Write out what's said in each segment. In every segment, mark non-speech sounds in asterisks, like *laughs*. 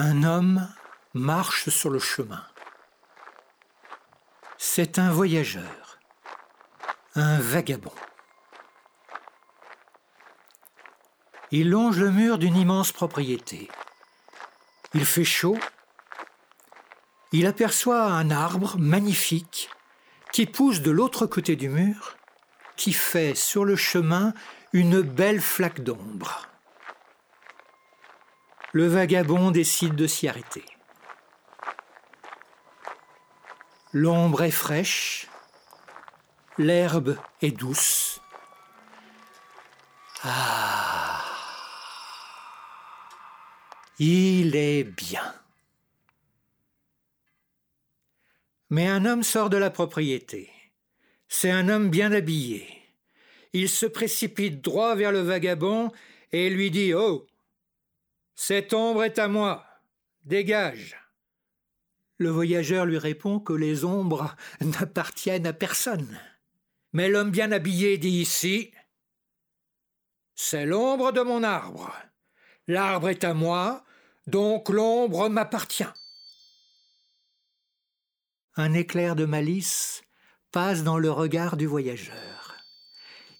Un homme marche sur le chemin. C'est un voyageur, un vagabond. Il longe le mur d'une immense propriété. Il fait chaud. Il aperçoit un arbre magnifique qui pousse de l'autre côté du mur, qui fait sur le chemin une belle flaque d'ombre. Le vagabond décide de s'y arrêter. L'ombre est fraîche, l'herbe est douce. Ah Il est bien. Mais un homme sort de la propriété. C'est un homme bien habillé. Il se précipite droit vers le vagabond et lui dit Oh Cette ombre est à moi. Dégage. Le voyageur lui répond que les ombres *laughs* n'appartiennent à personne. Mais l'homme bien habillé dit ici C'est l'ombre de mon arbre. L'arbre est à moi, donc l'ombre m'appartient. Un éclair de malice passe dans le regard du voyageur.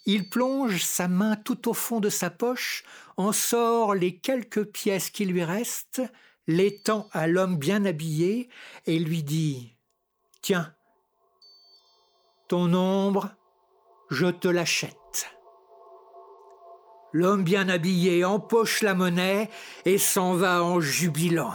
Il plonge sa main tout au fond de sa poche, en sort les quelques pièces qui lui restent, les tend à l'homme bien habillé et lui dit Tiens, ton ombre, je te l'achète. L'homme bien habillé empoche la monnaie et s'en va en jubilant.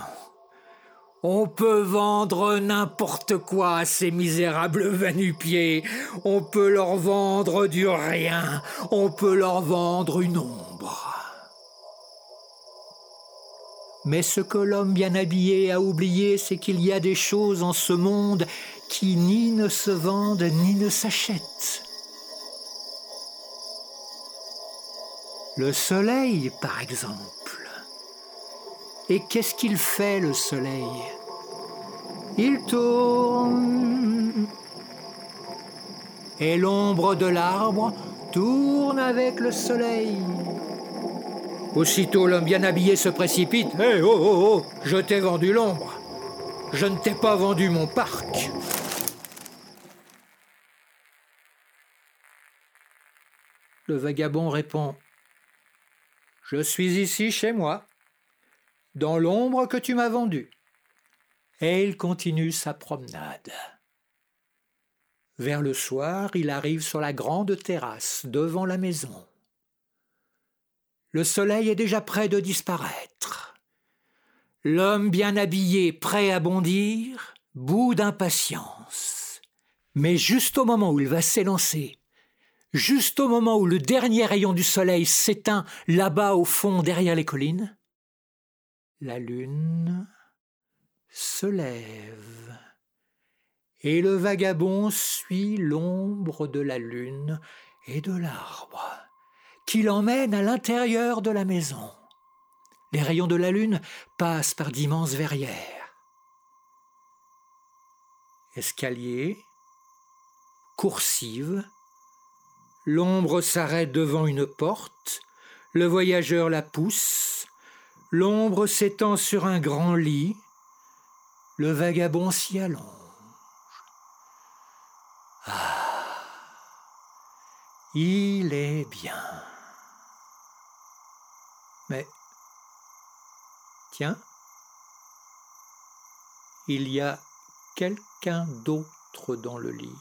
On peut vendre n'importe quoi à ces misérables vanupiers. On peut leur vendre du rien. On peut leur vendre une ombre. Mais ce que l'homme bien habillé a oublié, c'est qu'il y a des choses en ce monde qui ni ne se vendent ni ne s'achètent. Le soleil, par exemple. Et qu'est-ce qu'il fait le soleil? Il tourne. Et l'ombre de l'arbre tourne avec le soleil. Aussitôt l'homme bien habillé se précipite. Hé, oh, oh, oh, je t'ai vendu l'ombre. Je ne t'ai pas vendu mon parc. Le vagabond répond. Je suis ici chez moi dans l'ombre que tu m'as vendue. Et il continue sa promenade. Vers le soir, il arrive sur la grande terrasse devant la maison. Le soleil est déjà près de disparaître. L'homme bien habillé, prêt à bondir, bout d'impatience. Mais juste au moment où il va s'élancer, juste au moment où le dernier rayon du soleil s'éteint là-bas au fond derrière les collines, la lune se lève, et le vagabond suit l'ombre de la lune et de l'arbre, qui l'emmène à l'intérieur de la maison. Les rayons de la lune passent par d'immenses verrières. Escalier, coursive, l'ombre s'arrête devant une porte, le voyageur la pousse, L'ombre s'étend sur un grand lit, le vagabond s'y allonge. Ah, il est bien. Mais, tiens, il y a quelqu'un d'autre dans le lit.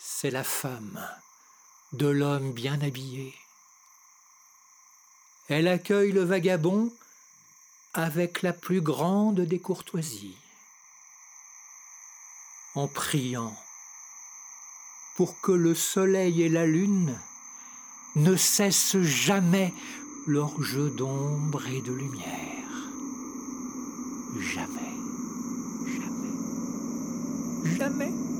C'est la femme de l'homme bien habillé. Elle accueille le vagabond avec la plus grande des courtoisies, en priant pour que le soleil et la lune ne cessent jamais leur jeu d'ombre et de lumière. Jamais, jamais, jamais.